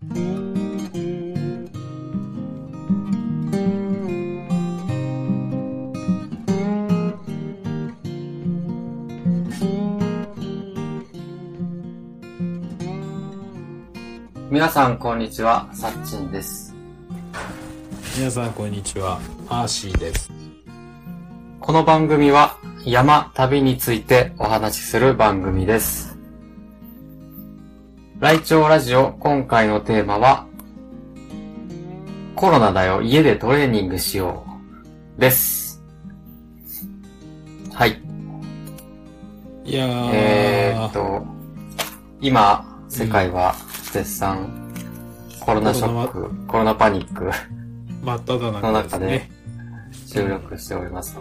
皆さん、こんにちは。さっちんです。皆さんこんにちは、アーシーです。この番組は、山、旅についてお話しする番組です。ライチョウラジオ、今回のテーマは、コロナだよ、家でトレーニングしよう。です。はい。いやー、えーっと、今、世界は絶賛、コロナショック、コロナパニック、真っ只の中です中でね。収録しておりますと。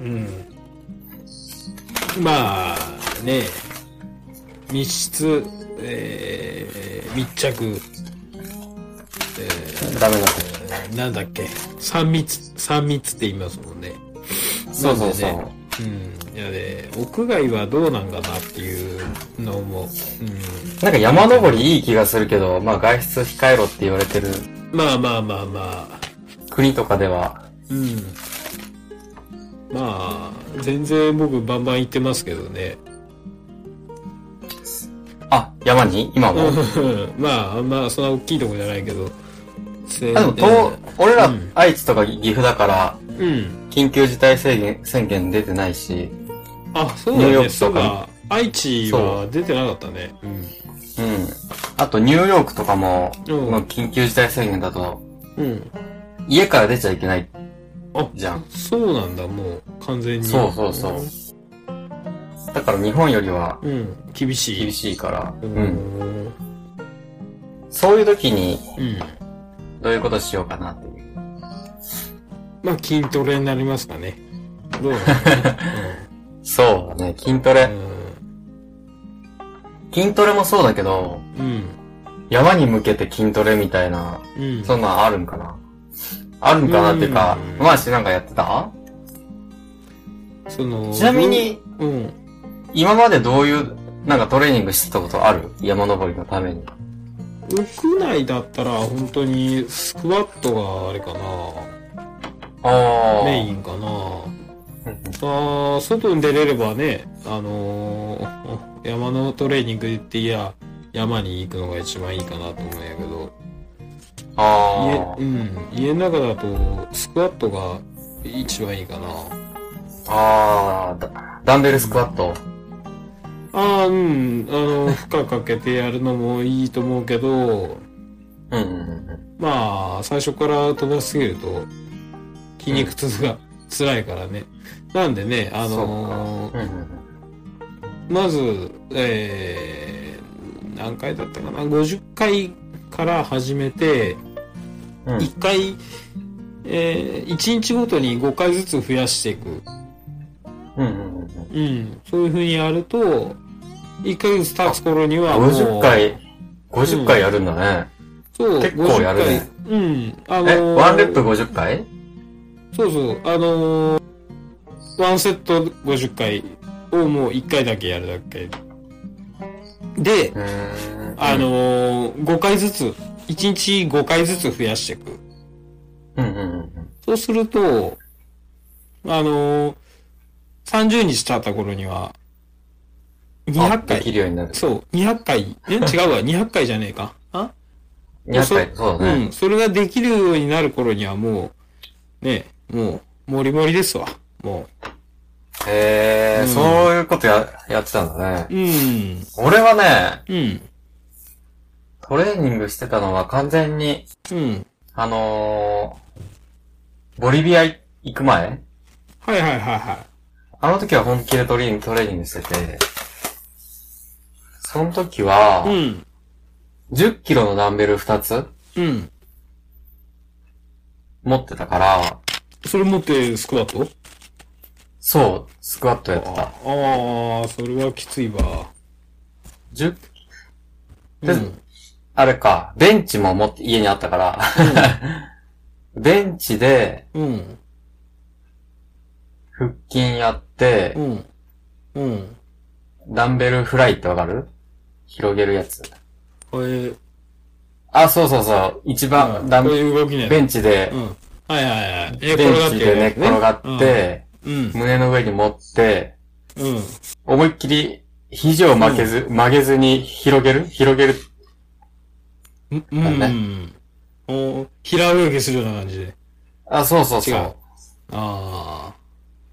うん。まあ、ね、密室、えー、密着、えダメだー、なんだっけ、三密、三密って言いますもんね。そうそうそう。ねうん。いやね、屋外はどうなんかなっていうのも、うなんか山登りいい気がするけど、まあ外出控えろって言われてるん。まあまあまあまあ、国とかでは、うん。まあ、全然僕バンバン行ってますけどね。あ、山に？今も？まあ、あんまそんな大きいとこじゃないけど。でも、と、俺らうん愛知とか岐阜だから、うん。緊急事態宣言宣言出てないし、あ、そうニューヨだね。ークとか。愛知は出てなかったね。うん。うん。あとニューヨークとかも、うんまあ緊急事態宣言だと、うん。家から出ちゃいけないあ、じゃん。そうなんだ、もう、完全に。そうそうそう。だから日本よりはうん。厳しい。厳しいから、う。うん。うん。そういう時にうん。どういうことしようかなっていう。まあ、筋トレになりますかね。どう そうだね、筋トうレ。ね。筋トレもそうだけど、うん。山に向けて筋トレみたいな、うん。うん。そんなんあるんかな？あるんかなっていうかうん、マーシーなんかやってた？その、ちなみに、うん。今までどういう、なんかトレーニングしてたことある？山登りのために。屋内だったら本当にスクワットがあれかなああ。メインかなあー外に出れればねあのー 山のトレーニングっていや山に行くのが一番いいかなと思うんやけどあ家,、うん、家の中だとスクワットが一番いいかなあ。あダンベルスクワット？ああうんあの負荷かけてやるのもいいと思うけどうんうんうん。まあ最初から飛ばしすぎると筋肉痛が辛いからねなんでねあのーうんうんまず、えー、何回だったかな ?50 回から始めて、うん。1回、えー、1日ごとに5回ずつ増やしていく。うんうんうんうん。そういう風にやると、1ヶ月経つ頃にはうん。もう、50回、50回やるんだね。そう、結構やるね50回。うん。あのえ、ーワンレップ50回？そうそう、あのーワンセット50回をもう1回だけやるだけ。で。あのー、5回ずつ、1日5回ずつ増やしていく。うんうんうんそうすると、あのー、30日経った頃には、うん。あ200でき回。るようになる。そう、200回。え違うわ、200回じゃねえか。あ？200回、そうだね。うん、それができるようになる頃にはもう、ね、もう、もりもりですわ。もへえ、うんそういうことや、やってたんだね。う。うん。俺はね、うん。トレーニングしてたのは完全に、うん。あのー、ボリビア行く前？はいはいはいはい。あの時は本気でトレーニング、トレーニングしてて、その時は、うん。10キロのダンベル2つうん。持ってたから、それ持ってスクワット？そう、スクワットやってた。ああ、それはきついわ。10、でうん。あれか、ベンチも持って家にあったから、ベンチでうん。腹筋やってう、ん。うん。ダンベルフライってわかる？広げるやつ。えー、あ、そうそうそう。一番、ダンこういう動きね。ベンチでう、ん。はいはいはい。え、ベンチで寝ね転がって、うん。胸の上に持って、うん。思いっきり肘を曲げず、曲げずに広げる？広げる？うん。うん。お平泳ぎするような感じで。あ、そうそうそう。あ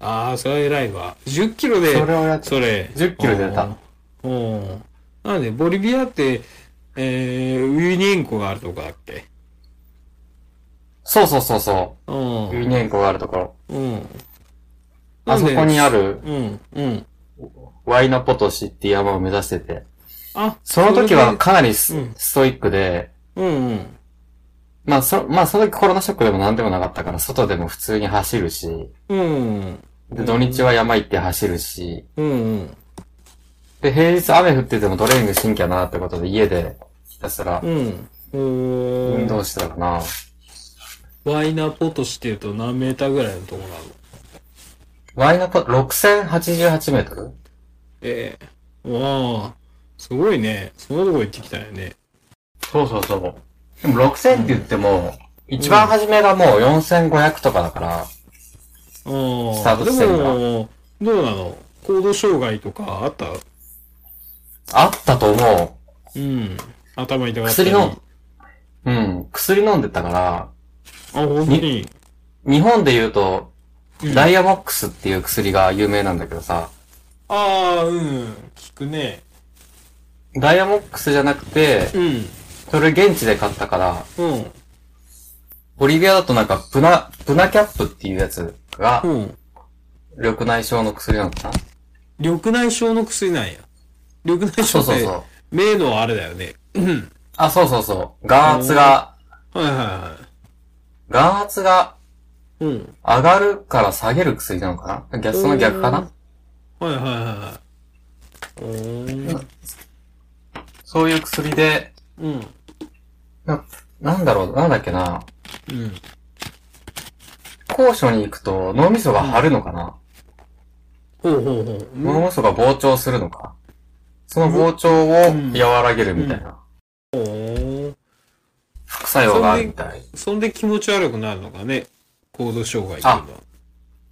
あ。ああ、それは偉いわ。10キロで、それをやって、それ。10キロでやった。おーなんで、ボリビアって、えー、ウユニ塩湖があるとこだっけ？そうそうそうそうう。ユん。ニ塩湖があるところ。うん。あそこにある。る、うん。うん。ワイナポトシって山を目指してて、あ、その時はかなりス,、うんストイックで、うんうん。まあそ、まあその時コロナショックでも何でもなかったから、外でも普通に走るし、うん。で土日は山行って走るし、うんうん。で、平日雨降っててもトレーニングしんきゃなってことで家でひたすらうん。おー運動してたかな。ワイナポトシって言うと何メーターぐらいのとこなの？ワイナポ、6088メートル？ええわあ、すごいね。そんなとこ行ってきたよね。そうそうそう。でも6000って言っても、一番初めがもう4500とかだから、ああ、スタート地点がでも、どうなの？行動障害とかあった？あったと思うん。頭痛かったり。薬のう。うん。薬飲んでたから、あ、本当に。日本で言うと、うんダイヤモックスっていう薬が有名なんだけどさ、ああ、うん。聞くね。ダイヤモックスじゃなくて、うん。それ現地で買ったから、うん。ボリビアだとなんかプナ、プナキャップっていうやつがう、ん。緑内障の薬なのかな？緑内障の薬なんや。緑内そう障って、そうそう。目のあれだよね。うん。あ、そうそうそう。眼圧が、はいはいは眼圧がい。うん。上がるから下げる薬なのかな？逆、その逆かな？はいはいはいはい。おー。そういう薬で、うん。な、なんだろう、なんだっけな？うん。高所に行くと脳みそが張るのかな、ほうほうほう。脳みそが膨張するのか？その膨張を和らげるみたいな。おー副作用があるみたい。そんで気持ち悪くなるのかね。行動障害っていうのは。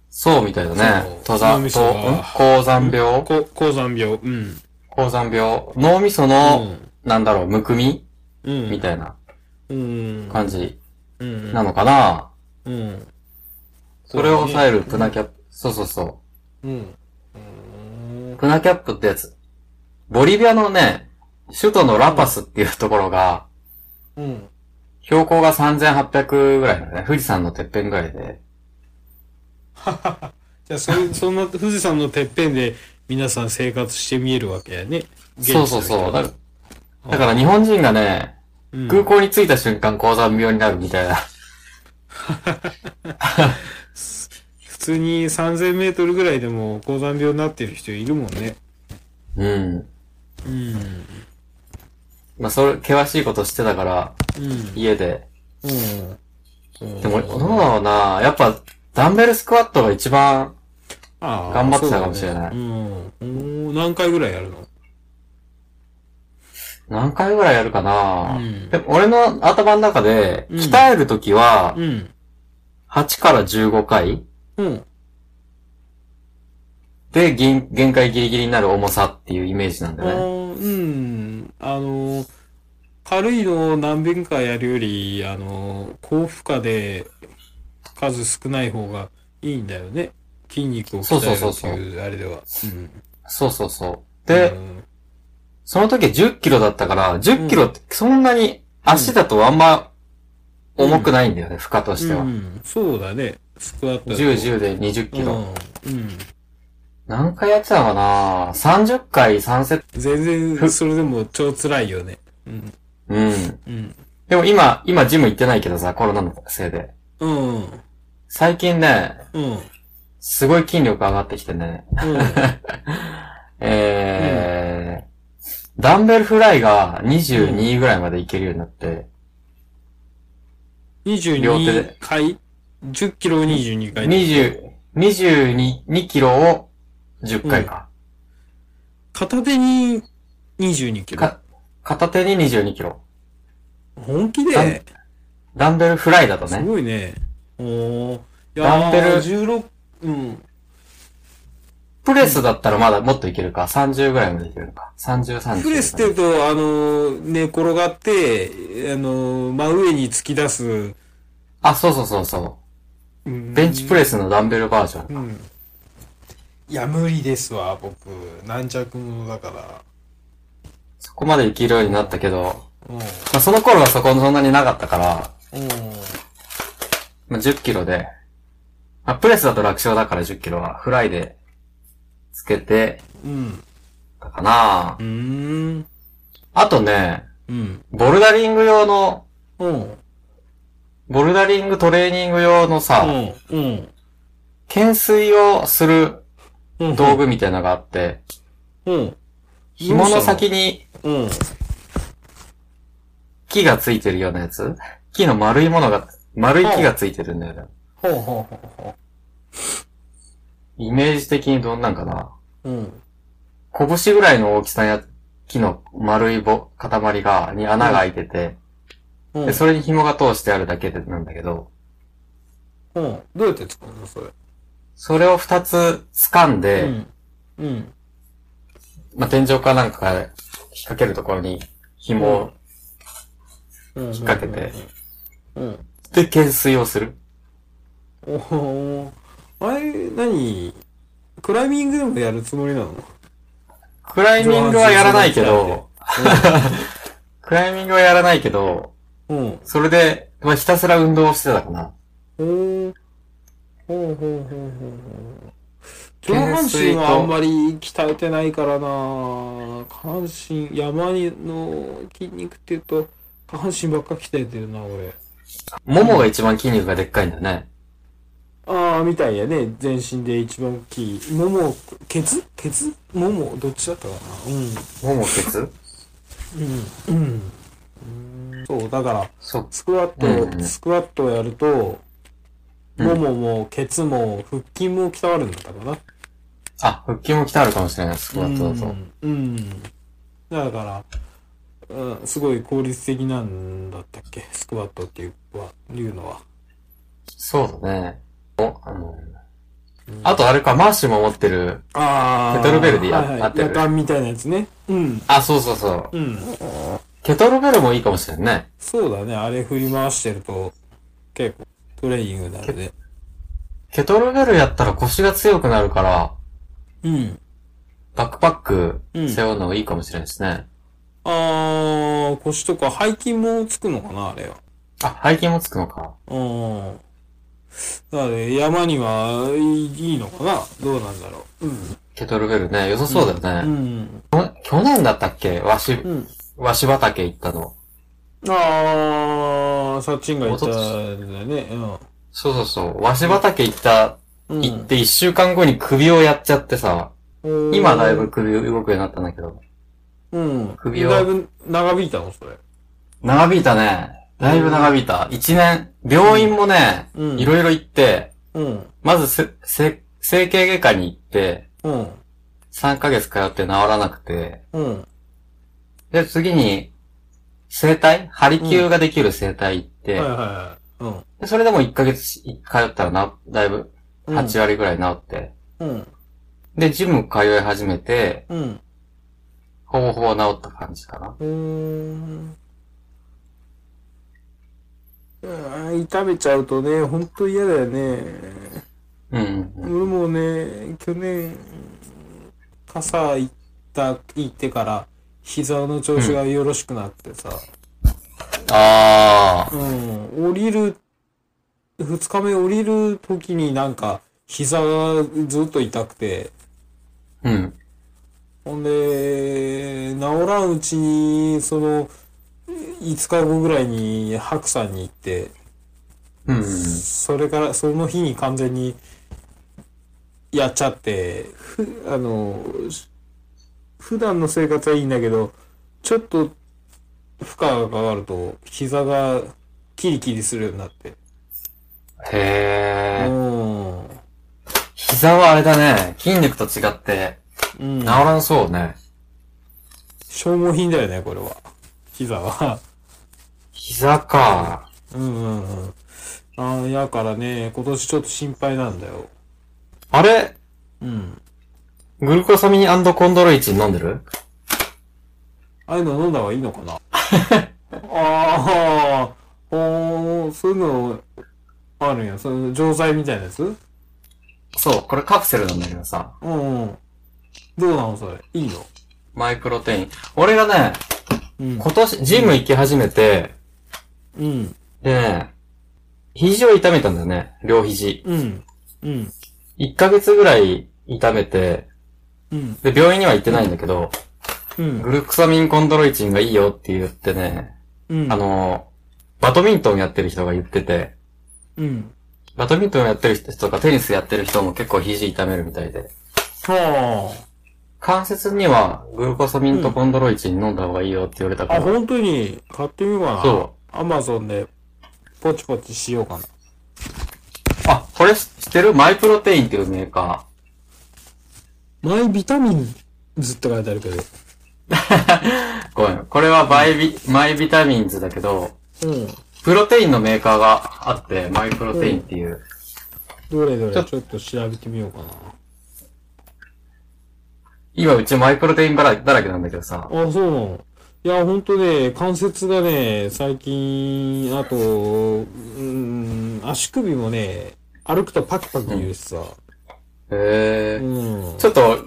そうみたいだね。登山、脳みそがとん？高山病？こ高山病。うん。高山病？脳みそうの、ん。なんだろう、むくみ？うん。みたいなうん。感じうん。なのかなうん。それを抑えるプナキャップ。そうそうそうん。うんう。プナキャップってやつ。ボリビアのね、首都のラパスっていうところが、うん。標高が3800ぐらいのね、富士山のてっぺんぐらいで。じゃあ、それ、そんな富士山のてっぺんで皆さん生活して見えるわけやね。そうそうそう。だだだから日本人がね、うん空港に着いた瞬間高山病になるみたいな。普通に3000メートルぐらいでも高山病になってる人いるもんね。うん。うん。まあ、それ、険しいことしてたから、うん。家で。うん。でも、どうだろうなやっぱ、ダンベルスクワットが一番、頑張ってたかもしれないそうだねうん。何回ぐらいやるの？何回ぐらいやるかな、うんでも、俺の頭の中で、うん鍛えるときは、うん。8から15回うん。で、限限界ギリギリになる重さっていうイメージなんだあよね。ーうん。あの、軽いのを何遍かやるより、あの、高負荷で数少ない方がいいんだよね。筋肉を鍛えるってそうそうそうそういうあれでは。うん。そうそうそう。で、うんその時は10キロだったから、10キロってそんなに足だとあんま重くないんだよね、負荷としては。うん、そうだね。スクワットだと。10、10で20キロ。うん。うん。何回やってたのかな ?30 回3セット。全然、それでも超辛いよね。うん。うん。うん。でも今、今ジム行ってないけどさ、コロナのせいで。うん。うん。最近ね、うん。すごい筋力上がってきてね。えー、ダンベルフライが22ぐらいまでいけるようになって、両手22で回 ?10 キロを22回。20、22、2キロを10回か。片手に22キロ。か片手に22キロ。本気ダンでダンベルフライだとすね。ごいね。おー。いやダンベルー16、うん。プレスだったらまだもっといけるか？30ぐらいまでいけるのか？30、30。プレスって言うと、あの、寝転がって、あの、真上に突き出す。あ、そうそうそうそう。ベンチプレスのダンベルバージョン。うん。いや、無理ですわ、僕。軟着者だから。そこまでいけるようになったけど、うん。まあ、その頃はそこそんなになかったから、うん。まあ、10キロで、まあ、プレスだと楽勝だから10キロは、フライでつけてうん。たかなうーん。あとね、うん。ボルダリング用の、うん。ボルダリングトレーニング用のさ、うん。うん。懸垂をするうん。道具みたいなのがあって、うん。紐の先にうん。木がついてるようなやつ？木の丸いものが、丸い木がついてるんだよね。ほうほうほうほイメージ的にどんなんかな？う。うん。拳ぐらいの大きさや木の丸いぼ塊が、に穴が開いてて、うん。で、それに紐が通してあるだけでなんだけど、うん。どうやって使うのそれ？それを二つ掴んで、うん。うん。まあ、天井かなんかから引っ掛けるところに紐を、引っ掛けて。うん。で、懸垂をする。おお。あれ、何？クライミングでもやるつもりなの？クライミングはやらないけど、クライミングはやらないけど、うん。それで、まあ、ひたすら運動をしてたかな。ほう。ほうほうほうほうほう。上半身はあんまり鍛えてないからな下半身、山の筋肉って言うと、下半身ばっか鍛えてるな、俺。ももが一番筋肉がでっかいんだよね。ああ、みたいやね。全身で一番大きい。もも、ケツ？ケツ？もも、どっちだったかな？ももケツ？うん。うん。うん。そう、だから。スクワット、うんうんスクワットをやると、うんももも、ケツも、腹筋も鍛わるんだったかな。あ、腹筋も鍛えるかもしれない、スクワットだと。うん。うん。だから、うん、すごい効率的なんだったっけ？スクワットっていうはいうのは。そうだね。おあの、あとあれか、マーシーも持ってる。あケトルベルでやはいはい合ってる夜間みたいなやつね。うん。あ、そうそうそう。うん。ケトルベルもいいかもしれんね。そうだね。あれ振り回してると、結構、トレーニングになるね。ケトルベルやったら腰が強くなるから、うん。バックパックうん背負うのがいいかもしれないですね。あー、腰とか背筋もつくのかなあれは。あ、背筋もつくのか。うん。だからね、山にはいいのかなどうなんだろう。うん。ケトルベルね、良さそうだようね。ん。去去年だったっけ？わし、うん。わし畑行ったの。あー、サッチンが言ったんだよね。そうそうそう。わし畑行った、うん。行って一週間後に首をやっちゃってさ、うん今だいぶ、首動くようになったんだけど、うん。首をだいぶ長引いたの？それ。長引いたね。だいぶ長引いた。一年、病院もね、うんいろいろ行って、うん。まずせ、せ、整形外科に行って、うん。3ヶ月通って治らなくて、うん。で、次に、整体？張り灸ができる整体行って、はいはいはい。うん。でそれでも1ヶ月通ったらな、だいぶ？うん8割ぐらい治って、うん。で、ジム通い始めて、うん。ほぼほぼ治った感じかな。うーん。うーん痛めちゃうとね、ほんと嫌だよね。うんうん俺もね、去年、傘行った、行ってから、膝の調子がよろしくなってさ、ああ、うん、降りる、二日目降りる時になんか、膝がずっと痛くて、うん。ほんで、治らんうちに、その、5日後ぐらいに白山に行って、うん。それから、その日に完全にやっちゃって、ふあの、普段の生活はいいんだけど、ちょっと負荷がかかると、膝がキリキリするようになって。へえ。うん。膝はあれだね。筋肉と違って、うん治。らんそうね。消耗品だよね、これは。膝は。膝か。うんうんうん。ああ、やからね、今年ちょっと心配なんだよ。あれ？うん。グルコサミンコンドロイチン飲んでる？ああいうの飲んだ方がいいのかな？ああ、おー、そういうのあるんや。その錠剤みたいなやつ？そう、これカプセルなんだけどさ。うんうん。どうなのそれ？いいの？マイプロテイン。俺がね、うん。今年ジム行き始めて、うん。でね、肘を痛めたんだよね。両肘。うん。うん。1ヶ月ぐらい痛めて、うん。で、病院には行ってないんだけど、うん。グルクサミンコンドロイチンがいいよって言ってね、うん。あ、の、バドミントンやってる人が言ってて、うん。バドミントンやってる人とかテニスやってる人も結構肘痛めるみたいで、は関節にはグルコサミンとコンドロイチン飲んだ方がいいよって言われたかあ。あ、ら、本当に買ってみようかな。。そうアマゾンでポチポチしようかな。あ、これ知ってる？マイプロテインっていうメーカマイビタミンズって書いてあるけど。ー。ごめん。これはマイビ、マイビタミンズだけど、うん。プロテインのメーカーがあって、マイプロテインっていう。どれどれ？ちょっと調べてみようかな。今うちマイプロテインだらだらけなんだけどさ。あ、そうなの？いや、ほんとね、関節がね、最近、あと、うん、足首もね、歩くとパキパキ言うしさ。へうー。ん。ちょっと、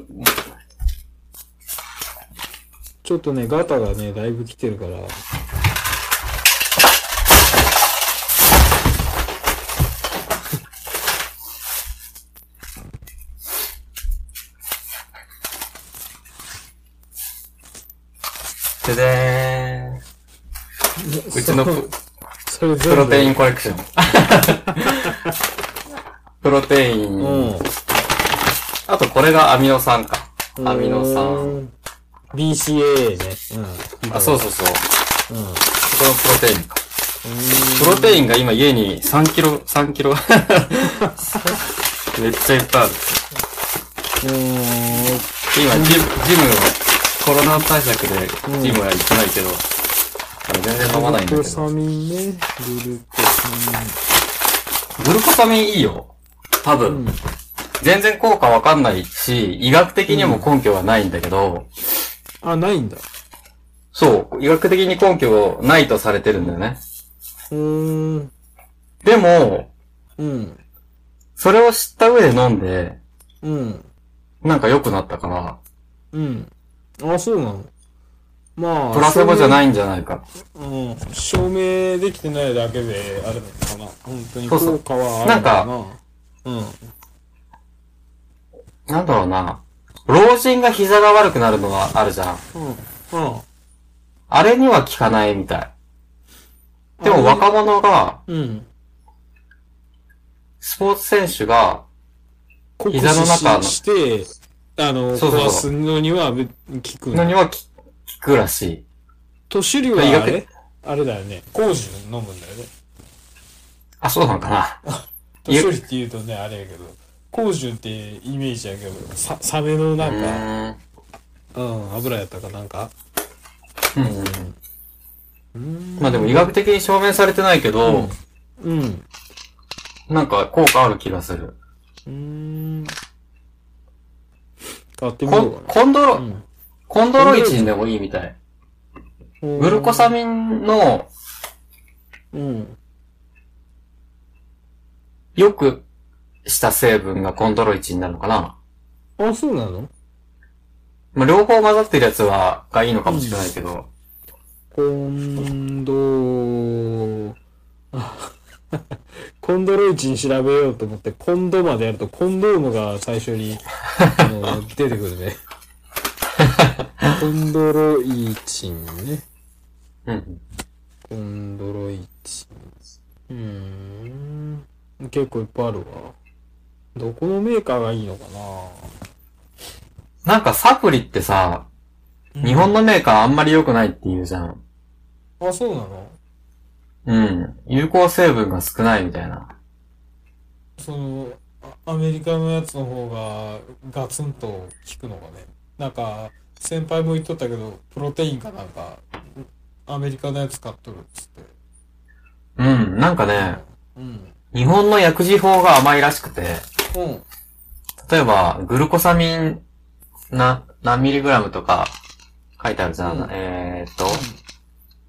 ちょっとね、ガタがね、だいぶ来てるから。ででーん。うちのププロテイン。ンコレクション。プロテイン。うん。あとこれがアミノ酸か。アミノ酸。うん。BCA ね。うん。あ、そうそうそう。う。うん。このプロテインか。プロテインが今家に3キロ、3キロ。めっちゃいっぱいある。うん。今、ジム、ジムを、コロナ対策でジムは行ってないけど、あの全然飲まないんだけど。グルコサミンね。グルコサグルコサミンいいよ。多ミン。う分。ん。全然効果わかんないし、医学的にも根拠はないんだけど、あ、ないんだ。そう、医学的に根拠ないとされてるんだよね。うーん。でも、うん。それを知った上で飲んで、うん。なんか良くなったから、うん。あ、そうなのまあ。。プラセボじゃないいんじゃないか。うん。証明できてないだけで、あるのかな。本当に効果はあるのかな。うん。なんだろうな。老人が膝が悪くなるのはあるじゃん。うん。うん。あれには効かないみたい。でも若者が、うん。スポーツ選手が、酷膝の中の使して、あの、そうそうそう壊すのには効くのには効効くらしい。年寄りは医学あれ？あれだよね。工事飲むんだよね。あ、そうなのかな。年寄りって言うとね、あれやけど、工事ってイメージやけど、さ、サメのなんか、ううん、油やったかなんか。うん。うんまあでも医学的に証明されてないけど、うん。なんか効果ある気がする。うん。買ってみコンようかコンドロ、な。コンドロイチンでもいいみたい。うん。グルコサミンのうん。よくした成分がコンドロイチンなのかな。あ、そうなの？まあ、両方混ざってるやつは、がいいのかもしれないけど。コンド、あ コンドロイチン調べようと思って、コンドまでやると、コンドームが最初に、あの 出てくるね。コンドロイチンね。うん。コンドロイチン。うーん。結構いっぱいあるわ。どこのメーカーがいいのかな？んかサプリってさ、な日本のメーカーあんまり良くないって言うじゃん。あ、そうなの？うん。有効成分が少ないみたいな。その、あアメリカのやつの方がガツンと効くのがね？なんか、先輩も言っとったけど、プロテインかなんか、アメリカのやつ買っとるっつって。うん、なんかね、うん。日本の薬事法が甘いらしくて、うん。例えば、グルコサミン、な、何ミリグラムとか書いてあるじゃん。うんえーっと、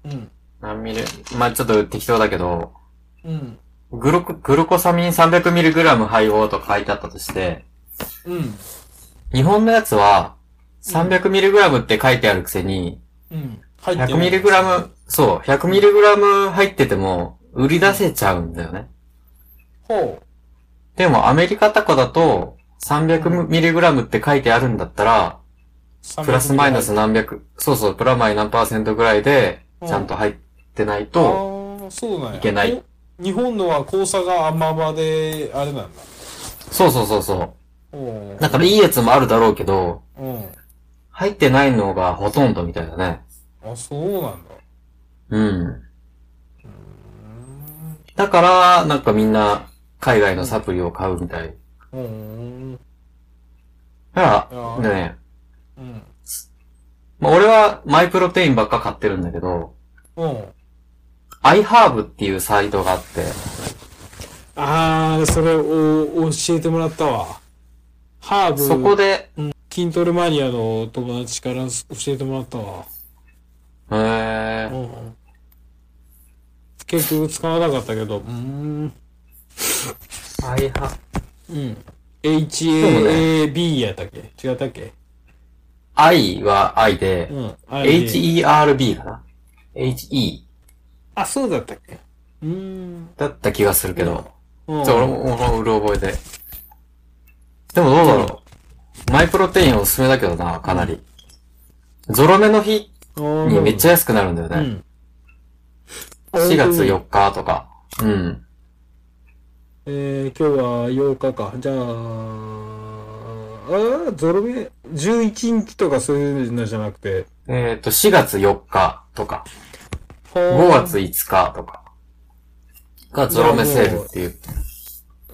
うん。何ミリ、まあちょっと適当だけど、うん。グルコ、グルコサミン 300mg 配合とか書いてあったとして、うん。日本のやつは 300mg って書いてあるくせに、うん。入ってない 100mg、そう、100mg 入ってても売り出せちゃうんだよね。ほでもアメリカタコだと 300mg って書いてあるんだったら、う。プラスマイナス何百、そうそう、プラマイ何パーセントぐらいで、ちゃんと入ってないと。いけないお。日本のは交差が甘々で、あれなんだ。そうそうそうそおう。だからいいやつもあるだろうけど、うん。入ってないのがほとんどみたいだね。あ、そうなんだ。うん。だから、なんかみんな、海外のサプリを買うみたい。うーん。だから、ね、うん。まあ、俺はマイプロテインばっか買ってるんだけど、うん。アイハーブっていうサイトがあって、ああ、それを教えてもらったわ。ハーブ。そこで、筋トレマニアの友達から教えてもらったわ。えー、うん。結局使わなかったけど。うーん。アイハ、うん。HAAB やったっけ？違ったっけ？愛は愛で、うん。HERB かな ?HE あ、そうだったっけ？うーん。だった気がするけど。うんちょ、俺も、俺もうる覚えで。でもどうだろう。マイプロテインおすすめだけどな、かなり。ゾロ目の日にめっちゃ安くなるんだよね。うん。4月4日とか。うん。えー、今日は8日か。じゃあ、あーゾロ目、11日とかそういうのじゃなくて、えっ、と、4月4日とか、5 5月5日とか、がゾロ目セールっていう。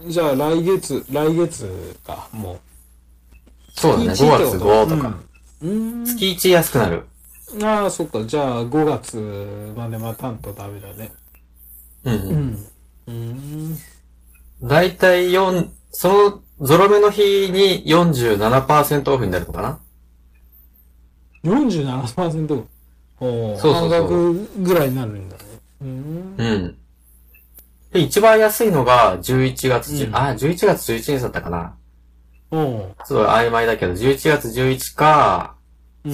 じゃあ来月、来月か、もう。そうだね、5月月5とか。うん。う月1安くなる。ーん。ああ、そっか。じゃあ5月まで待たんとダメだね。うんう。うんん。うーん。だいたい4、そのゾロ目の日に47%オフになるのかな？47%。おーそうそうそう半額ぐらいになるんだね。うーん。うん。で、一番安いのが11月10、うんあ、11月11日だったかなおーちょっと曖昧だけど、11月11か、うん。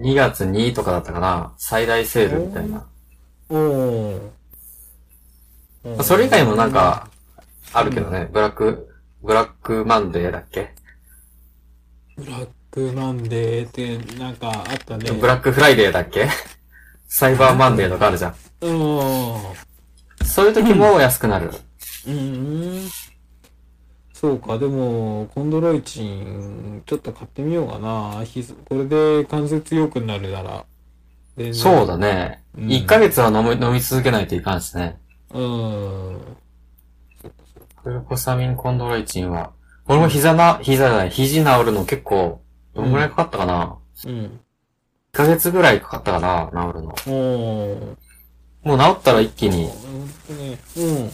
2月2とかだったかな最大セールみたいな。おーおーそれ以外もなんか、あるけどね、ブラック、ブラックマンデーだっけ、ブラックマンデーってなんかあったね。ブラックフライデーだっけ？サイバーマンデーとかあるじゃん。うん。そういう時も安くなる。うん。そうか、でも、コンドロイチン、ちょっと買ってみようかな。これで関節良くなるなら。そうだね。うん1ヶ月は飲み、飲み続けないといかんしね。うん。グルコサミンコンドロイチンは、俺も膝な、膝じゃない、肘治るの結構、どんぐらいかかったかな、うん。?1 ヶ月ぐらいかかったかな治るの。おー。もう治ったら一気に、ほんとね、うん。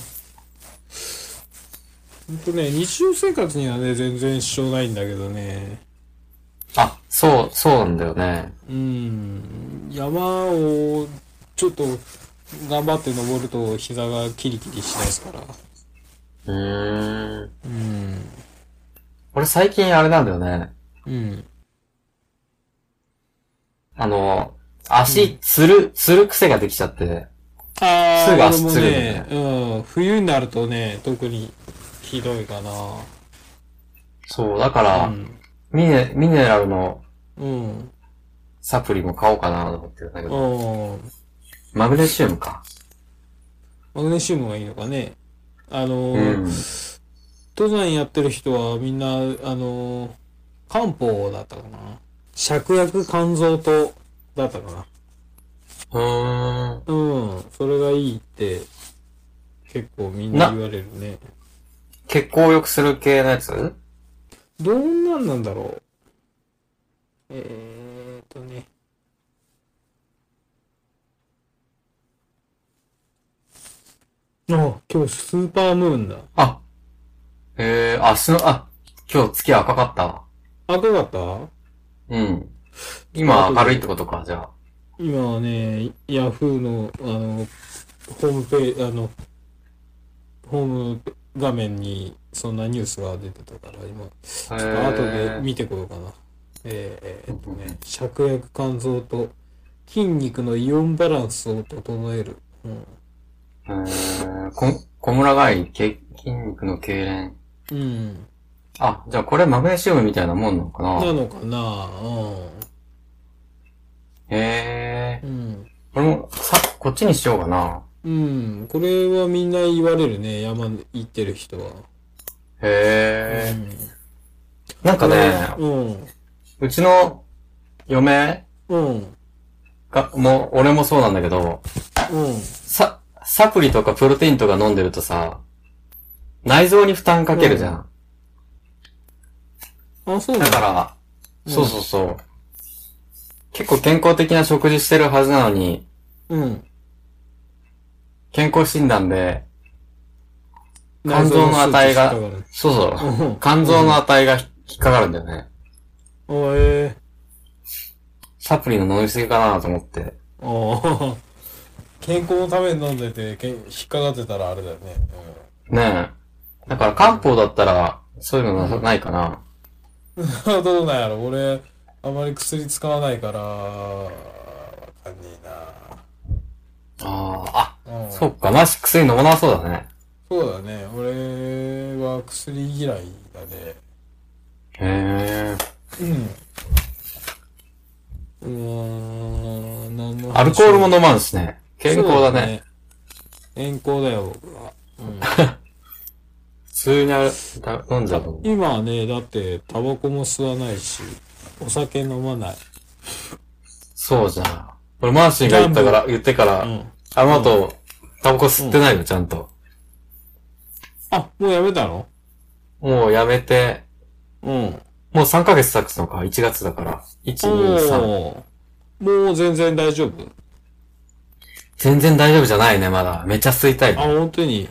ほんとね、日常生活にはね、全然支障ないんだけどね。あ、そう、そうなんだよね。うん。山を、ちょっと、頑張って登ると膝がキリキリしだすから。うーん。うん。俺最近あれなんだよね。うん。あの、足、つる、つる癖ができちゃって。ああ、すぐ足つるね、うん。冬になるとね、特にひどいかな。そう、だから、うん。ミネ、ミネラルのうん。サプリも買おうかなと思ってるんだけど。うん。マグネシウムか。マグネシウムがいいのかね。あの、うん。登山やってる人はみんな、あの、漢方だったかな？芍薬肝臓糖だったかな？うーん。うん。それがいいって、結構みんな言われるね。血行を良くする系のやつ？どんなんなんだろう。えーっとね。あ、今日スーパームーンだ。あ、えー、あ、しの、あ、今日月赤かったわ。赤かった？うん。今明るいってことか、じゃあ。今はね、ヤフーの、あの、ホームページ、あの、ホーム画面にそんなニュースが出てたから、今、ちょっと後で見てこようかな。えー、えーっとね、芍薬肝臓と筋肉のイオンバランスを整える。うん。えー、こ、小村がい、け筋肉の痙攣。うん。あ、じゃあこれマグネシウムみたいなもんなのかな？なのかな？へえうん。うん。これも、さ、こっちにしようかな。うん。これはみんな言われるね、山行ってる人は。へえ、なんかね、うん。うちの嫁うん。が、もう、俺もそうなんだけど、うん。さ、サプリとかプロテインとか飲んでるとさ、内臓に負担かけるじゃん。あ、そうだ。だから、うんそうそうそう。結構健康的な食事してるはずなのに、うん。健康診断で、肝臓の値が内臓の数値引っかかるそうそう、うん肝臓の値が引っかかるんだよね。あ、えサプリの飲みすぎかなと思って。えああ。健康のために飲んでて、けん引っかかってたらあれだよね。ねえ。だから漢方だったら、そういうのなないかな。うん。どうなんやろ俺、あまり薬使わないから、わかんねああ、えな。うん。あ、そっか、なし薬飲まなそうだね。そうだね。俺は薬嫌いだね。へえ。うん。うーん、何の話？アルコールも飲まんしね。健康だね。。健康だよ、僕は。うん普通にあ飲んじゃう。今はね、だって、タバコも吸わないし、お酒飲まない。そうじゃん。俺マーシーが言ったから、言ってから、うん。あの後、タバコ吸ってないの、ちゃんと。あ、もうやめたの？もうやめて、うん。もう3ヶ月経つのか、1月だから。1、2、3。おーもう全然大丈夫？全然大丈夫じゃないね、まだ。めっちゃ吸いたいあ、ね。本当に。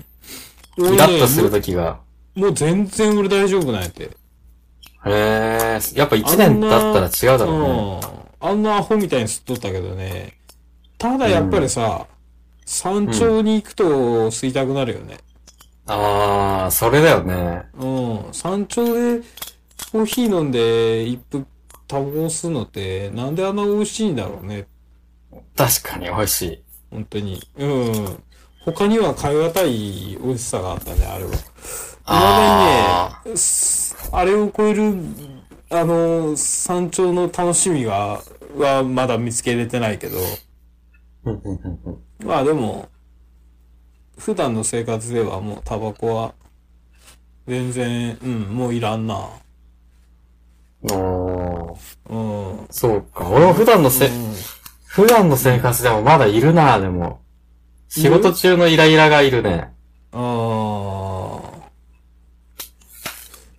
イラッとするときが。もう全然俺大丈夫なんやって。へえ、やっぱ1年経ったら違うだろうね。うん。あんなアホみたいに吸っとったけどね。ただやっぱりさ、山頂に行くと吸いたくなるよね。あー、それだよね。うん。山頂でコーヒー飲んで一服タバコを吸うのってなんであんな美味しいんだろうね。確かに美味しい。本当に。うん。他には変え難い美味しさがあったね、あれは。あ未だにね、すあれを超える、あの、山頂の楽しみが、はまだ見つけれてないけど、まあでも、普段の生活ではもうタバコは、全然、うん、もういらんな。おー、うん。そうか。俺も普段のせ、うん普段の生活でもまだいるな、でも。仕事中のイライラがいるね。あ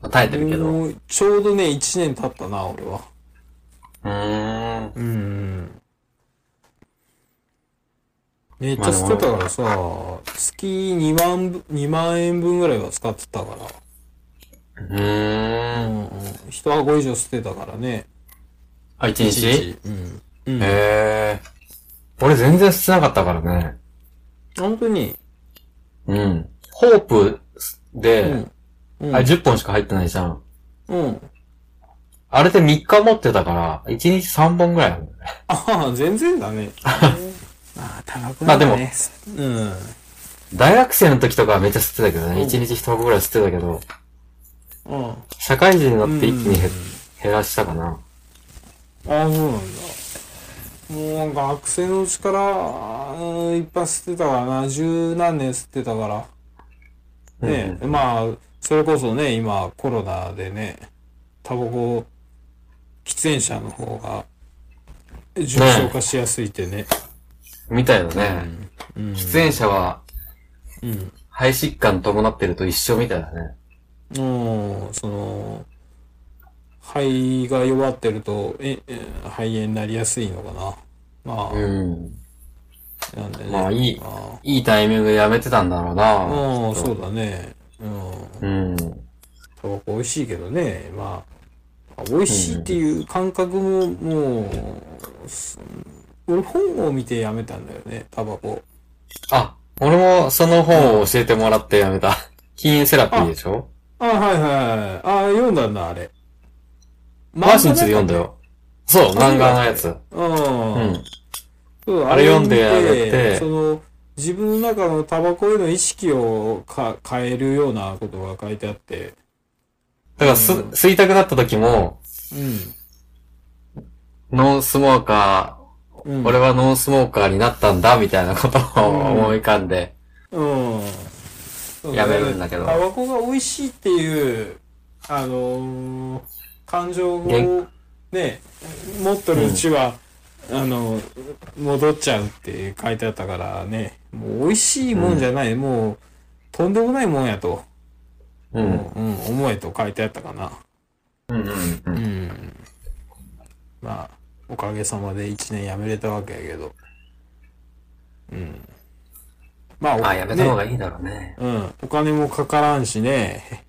あ。耐えてるけど。ちょうどね、1年経ったな、俺は。ーん。うん。めっちゃ吸ってたからさ、月2万ぶ、2万円分ぐらいは使ってたから。ううーん。一箱以上吸ってたからね。あ、一日うん。うん。へえ。俺全然吸ってなかったからね。本当に。うん。ホープで、うん。うん。あれ10本しか入ってないじゃん。うん。あれで3日持ってたから、1日3本ぐらいあるんだよね。ああ、全然だね。まあ、高くまあでもね。うん。大学生の時とかはめっちゃ吸ってたけどね。うん1日1箱ぐらい吸ってたけど、うん。社会人になって一気に減うん減らしたかな。ああ、そうなんだ。もう学生のうちから、うんいっぱい吸ってたからな。十何年吸ってたから。ね、うんまあ、それこそね、今コロナでね、タバコ、喫煙者の方が重症化しやすいってね。みたいだね。うん。喫煙者はうん。肺疾患伴ってると一緒みたいだね。うん、その、肺が弱ってると、え、え肺炎になりやすいのかな。まあ、うん。なんでね。まあいいあいいタイミングでやめてたんだろうな。あうん、そうだね。うん。うん。タバコ美味しいけどね。まあ、美味しいっていう感覚も、もう、す俺本を見てやめたんだよね、タバコ。あ、俺もその本を教えてもらってやめた。禁煙セラピーでしょ？あ、はいはいはい。あ、読んだんだ、あれ。マーシンチで読んだよ。そう、漫画のやつ。うん。うん。あれ読んでやめて見その、自分の中のタバコへの意識をか変えるようなことが書いてあって。だからす、吸いたくなった時も、ノンスモーカうん。うん。ー、俺はノンスモーカーになったんだ、みたいなことを思い浮かんで、うん。そうやめるんだけどタバコが美味しいっていう、あのー感情をげね、持っとるうちは、あの、戻っちゃうって書いてあったからね、もう美味しいもんじゃない、もう、とんでもないもんやと、う。うんん、うん、思えと書いてあったかな。うんうんう。うんん。まあ、おかげさまで一年辞めれたわけやけど。うん。まあ、おあ、やめた方ねがいいだろうね。うん。お金もかからんしね。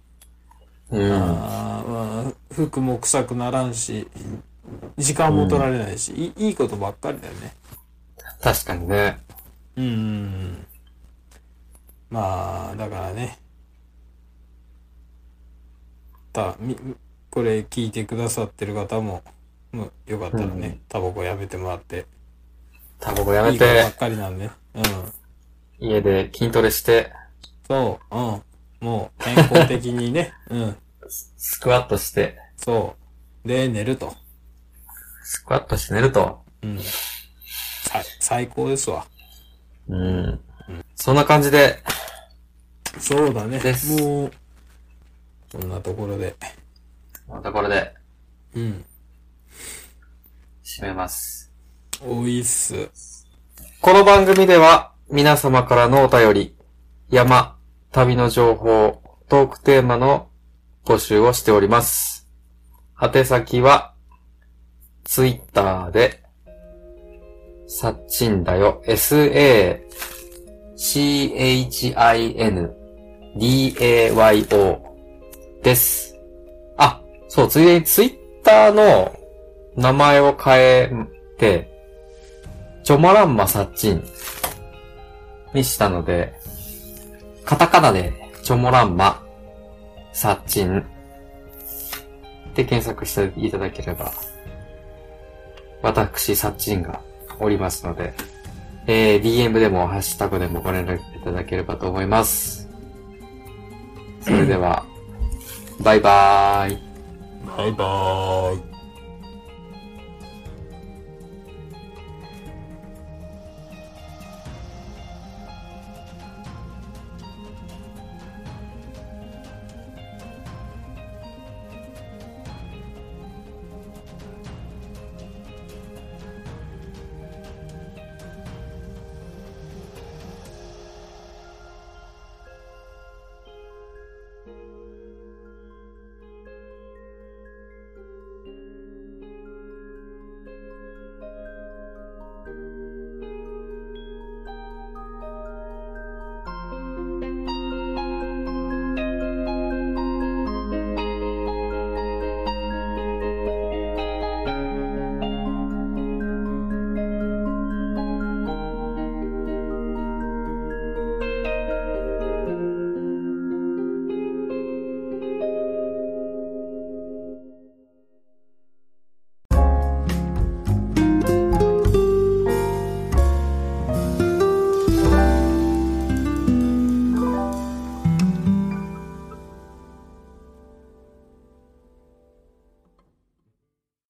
うん。まあ、服も臭くならんし、時間も取られないし、いいいいことばっかりだよね。確かにね。うん。まあ、だからね。た、み、これ聞いてくださってる方も、もうよかったらね、タバコやめてもらって。タバコやめいいことばてっ、かりなんで。うん。家で筋トレして、そう、うん。もう健康的にね、うん。スクワットして、そう。で、寝ると。スクワットして寝ると。うん。さ最高ですわ。うん。そんな感じで、そうだねです。もう、こんなところで。またこれでうん。締めます。おいっす。この番組では皆様からのお便り、山、旅の情報、トークテーマの募集をしております。宛先は、ツイッターで、さっちんだよ、s-a-c-h-i-n-d-a-y-o です。あ、そう、ついでにツイッターの名前を変えて、チョモランマサッチンにしたので、カタカナでチョモランマサッチンで検索していただければ、私サッチンがおりますので、えー、DM でもハッシュタグでもご連絡いただければと思います。それでは、バイバーイ。バイバーイ。